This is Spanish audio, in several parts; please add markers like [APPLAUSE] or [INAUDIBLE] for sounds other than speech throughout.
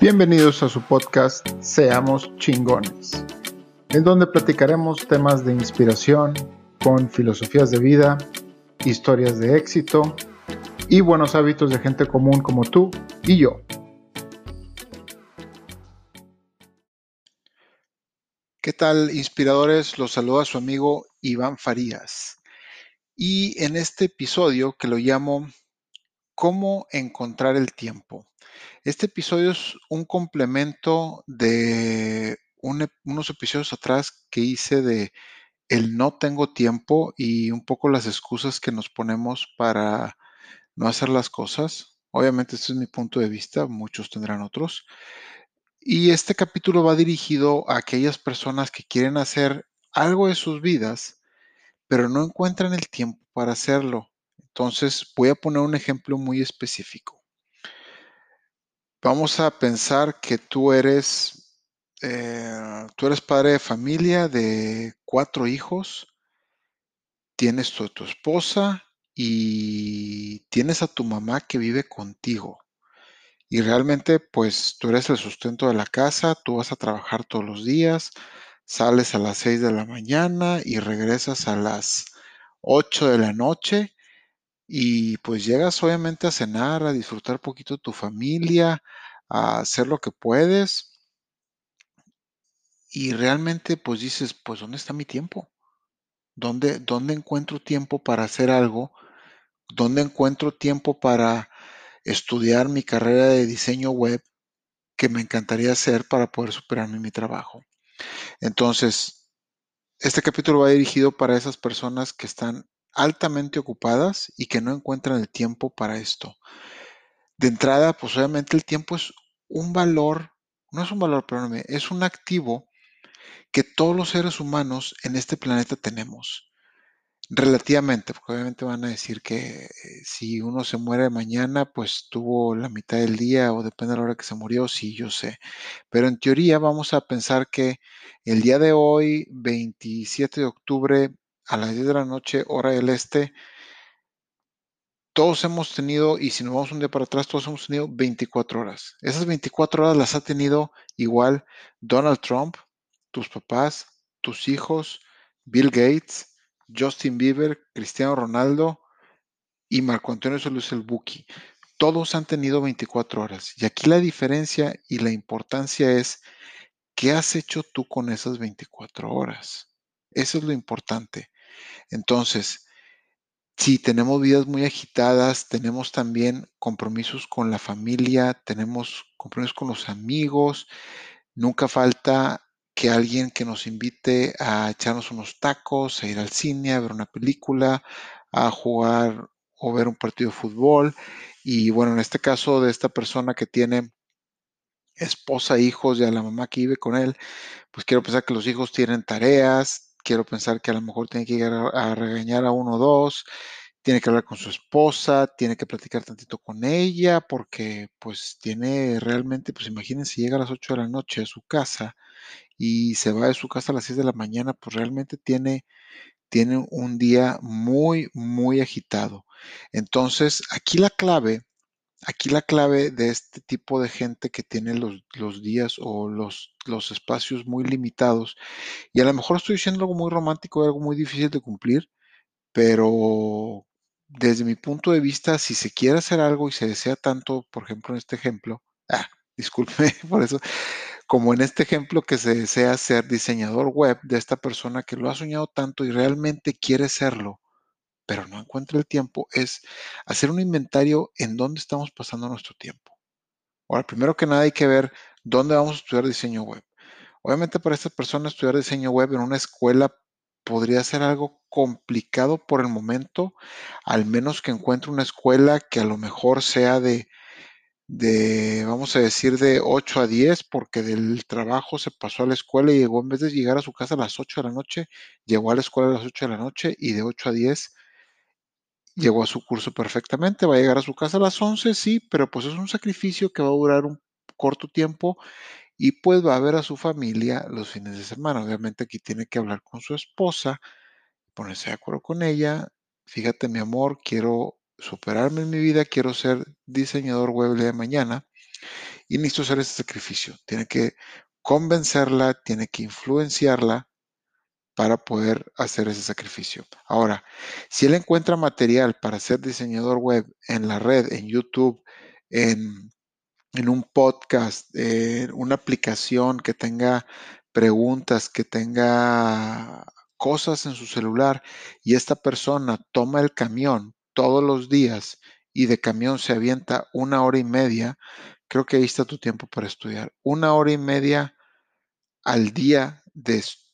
Bienvenidos a su podcast Seamos chingones, en donde platicaremos temas de inspiración con filosofías de vida, historias de éxito y buenos hábitos de gente común como tú y yo. ¿Qué tal, inspiradores? Los saluda su amigo Iván Farías. Y en este episodio que lo llamo ¿Cómo encontrar el tiempo? Este episodio es un complemento de unos episodios atrás que hice de el no tengo tiempo y un poco las excusas que nos ponemos para no hacer las cosas. Obviamente este es mi punto de vista, muchos tendrán otros. Y este capítulo va dirigido a aquellas personas que quieren hacer algo de sus vidas, pero no encuentran el tiempo para hacerlo. Entonces voy a poner un ejemplo muy específico. Vamos a pensar que tú eres, eh, tú eres padre de familia de cuatro hijos, tienes tu, tu esposa y tienes a tu mamá que vive contigo. Y realmente, pues tú eres el sustento de la casa, tú vas a trabajar todos los días, sales a las 6 de la mañana y regresas a las 8 de la noche y pues llegas obviamente a cenar, a disfrutar poquito tu familia, a hacer lo que puedes. Y realmente pues dices, pues ¿dónde está mi tiempo? ¿Dónde, dónde encuentro tiempo para hacer algo? ¿Dónde encuentro tiempo para estudiar mi carrera de diseño web que me encantaría hacer para poder superarme en mi trabajo? Entonces, este capítulo va dirigido para esas personas que están altamente ocupadas y que no encuentran el tiempo para esto. De entrada, pues obviamente el tiempo es un valor, no es un valor, perdóname, es un activo que todos los seres humanos en este planeta tenemos. Relativamente, porque obviamente van a decir que eh, si uno se muere mañana, pues tuvo la mitad del día o depende de la hora que se murió, sí, yo sé. Pero en teoría vamos a pensar que el día de hoy, 27 de octubre, a las 10 de la noche, hora del este, todos hemos tenido, y si nos vamos un día para atrás, todos hemos tenido 24 horas. Esas 24 horas las ha tenido igual Donald Trump, tus papás, tus hijos, Bill Gates, Justin Bieber, Cristiano Ronaldo y Marco Antonio Solís el Buki. Todos han tenido 24 horas. Y aquí la diferencia y la importancia es, ¿qué has hecho tú con esas 24 horas? Eso es lo importante. Entonces, si tenemos vidas muy agitadas, tenemos también compromisos con la familia, tenemos compromisos con los amigos, nunca falta que alguien que nos invite a echarnos unos tacos, a ir al cine, a ver una película, a jugar o ver un partido de fútbol. Y bueno, en este caso de esta persona que tiene esposa, hijos y a la mamá que vive con él, pues quiero pensar que los hijos tienen tareas, quiero pensar que a lo mejor tiene que llegar a, regañar a uno o dos, tiene que hablar con su esposa, tiene que platicar tantito con ella, porque pues tiene realmente, pues imagínense, llega a las 8 de la noche a su casa y se va de su casa a las 6 de la mañana, pues realmente tiene, tiene un día muy, muy agitado. Entonces, aquí la clave, aquí la clave de este tipo de gente que tiene los, los días o los, los espacios muy limitados, y a lo mejor estoy diciendo algo muy romántico, algo muy difícil de cumplir, pero desde mi punto de vista, si se quiere hacer algo y se desea tanto, por ejemplo, en este ejemplo, ah, [LAUGHS] disculpe por eso, como en este ejemplo que se desea ser diseñador web de esta persona que lo ha soñado tanto y realmente quiere serlo, pero no encuentra el tiempo, es hacer un inventario en dónde estamos pasando nuestro tiempo. Ahora, primero que nada hay que ver dónde vamos a estudiar diseño web. Obviamente para esta persona estudiar diseño web en una escuela podría ser algo complicado por el momento, al menos que encuentre una escuela que a lo mejor sea de, de, vamos a decir, de 8 a 10, porque del trabajo se pasó a la escuela y llegó, en vez de llegar a su casa a las 8 de la noche, llegó a la escuela a las 8 de la noche y de 8 a 10 llegó a su curso perfectamente, va a llegar a su casa a las 11, sí, pero pues es un sacrificio que va a durar un corto tiempo y pues va a ver a su familia los fines de semana. Obviamente aquí tiene que hablar con su esposa, ponerse de acuerdo con ella. Fíjate, mi amor, quiero superarme en mi vida, quiero ser diseñador web de mañana y necesito hacer ese sacrificio. Tiene que convencerla, tiene que influenciarla para poder hacer ese sacrificio. Ahora, si él encuentra material para ser diseñador web en la red, en YouTube, en, un podcast, en una aplicación que tenga preguntas, que tenga cosas en su celular y esta persona toma el camión todos los días y de camión se avienta una hora y media, creo que ahí está tu tiempo para estudiar. Una hora y media al día de estudio,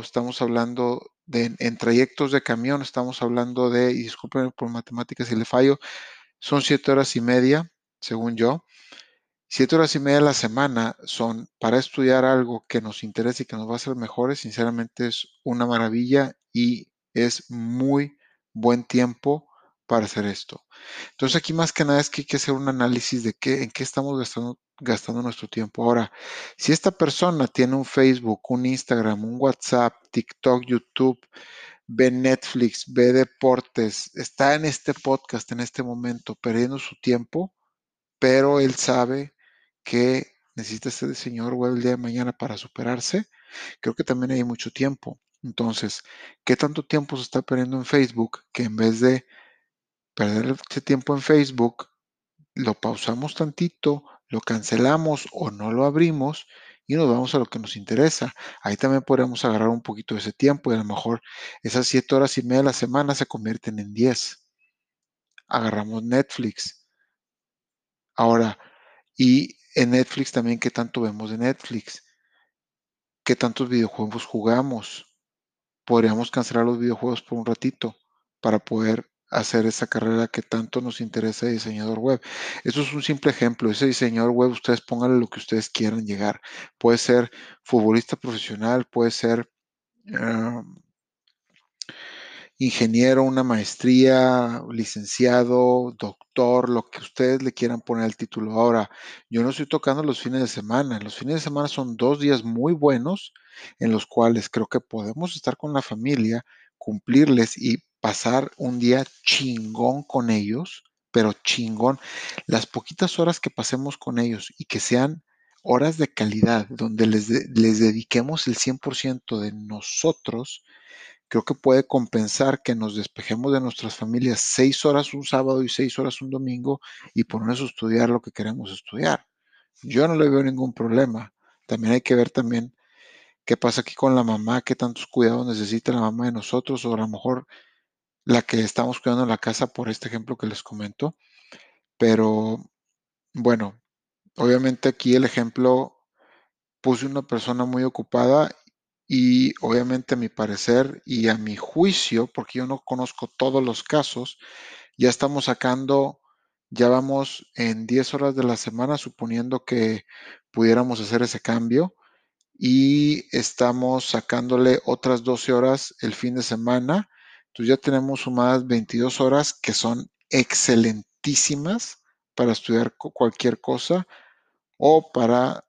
estamos hablando de en trayectos de camión, estamos hablando de, y disculpen por matemáticas si le fallo, son siete horas y media, según yo. Siete horas y media a la semana son para estudiar algo que nos interesa y que nos va a hacer mejores. Sinceramente es una maravilla y es muy buen tiempo para hacer esto. Entonces aquí más que nada es que hay que hacer un análisis de qué, en qué estamos gastando, gastando nuestro tiempo. Ahora, si esta persona tiene un Facebook, un Instagram, un WhatsApp, TikTok, YouTube, ve Netflix, ve deportes, está en este podcast en este momento perdiendo su tiempo, pero él sabe que necesita ser señor web el día de mañana para superarse, creo que también hay mucho tiempo. Entonces, ¿qué tanto tiempo se está perdiendo en Facebook que en vez de perder ese tiempo en Facebook, lo pausamos tantito, lo cancelamos o no lo abrimos y nos vamos a lo que nos interesa. Ahí también podemos agarrar un poquito de ese tiempo y a lo mejor esas siete horas y media a la semana se convierten en diez. Agarramos Netflix. Ahora, y en Netflix también, ¿qué tanto vemos de Netflix? ¿Qué tantos videojuegos jugamos? Podríamos cancelar los videojuegos por un ratito para poder hacer esa carrera que tanto nos interesa de diseñador web. Eso es un simple ejemplo. Ese diseñador web, ustedes pónganle lo que ustedes quieran llegar. Puede ser futbolista profesional, puede ser ingeniero, una maestría, licenciado, doctor, lo que ustedes le quieran poner al título. Ahora, yo no estoy tocando los fines de semana. Los fines de semana son dos días muy buenos en los cuales creo que podemos estar con la familia, cumplirles y pasar un día chingón con ellos, pero chingón. Las poquitas horas que pasemos con ellos y que sean horas de calidad, donde les, les dediquemos el 100% de nosotros, creo que puede compensar que nos despejemos de nuestras familias seis horas un sábado y seis horas un domingo y ponernos a estudiar lo que queremos estudiar. Yo no le veo ningún problema. También hay que ver también qué pasa aquí con la mamá, qué tantos cuidados necesita la mamá de nosotros, o a lo mejor la que estamos cuidando la casa por este ejemplo que les comento. Pero bueno, obviamente aquí el ejemplo puse una persona muy ocupada y obviamente a mi parecer y a mi juicio, porque yo no conozco todos los casos, ya estamos sacando, ya vamos en 10 horas de la semana, suponiendo que pudiéramos hacer ese cambio, y estamos sacándole otras 12 horas el fin de semana entonces ya tenemos sumadas 22 horas que son excelentísimas para estudiar cualquier cosa o para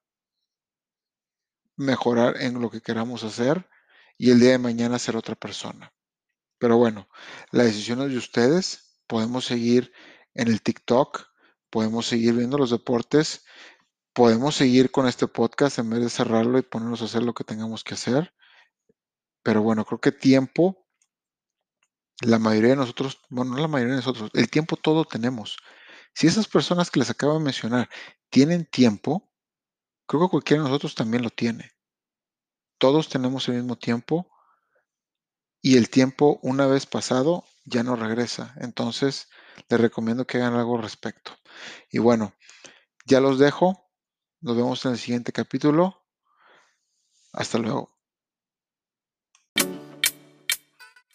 mejorar en lo que queramos hacer y el día de mañana ser otra persona. Pero bueno, la decisión es de ustedes. Podemos seguir en el TikTok, podemos seguir viendo los deportes, podemos seguir con este podcast en vez de cerrarlo y ponernos a hacer lo que tengamos que hacer. Pero bueno, creo que tiempo la mayoría de nosotros, bueno, no la mayoría de nosotros, el tiempo todo tenemos. Si esas personas que les acabo de mencionar tienen tiempo, creo que cualquiera de nosotros también lo tiene. Todos tenemos el mismo tiempo y el tiempo una vez pasado ya no regresa. Entonces, les recomiendo que hagan algo al respecto. Y bueno, ya los dejo. Nos vemos en el siguiente capítulo. Hasta luego.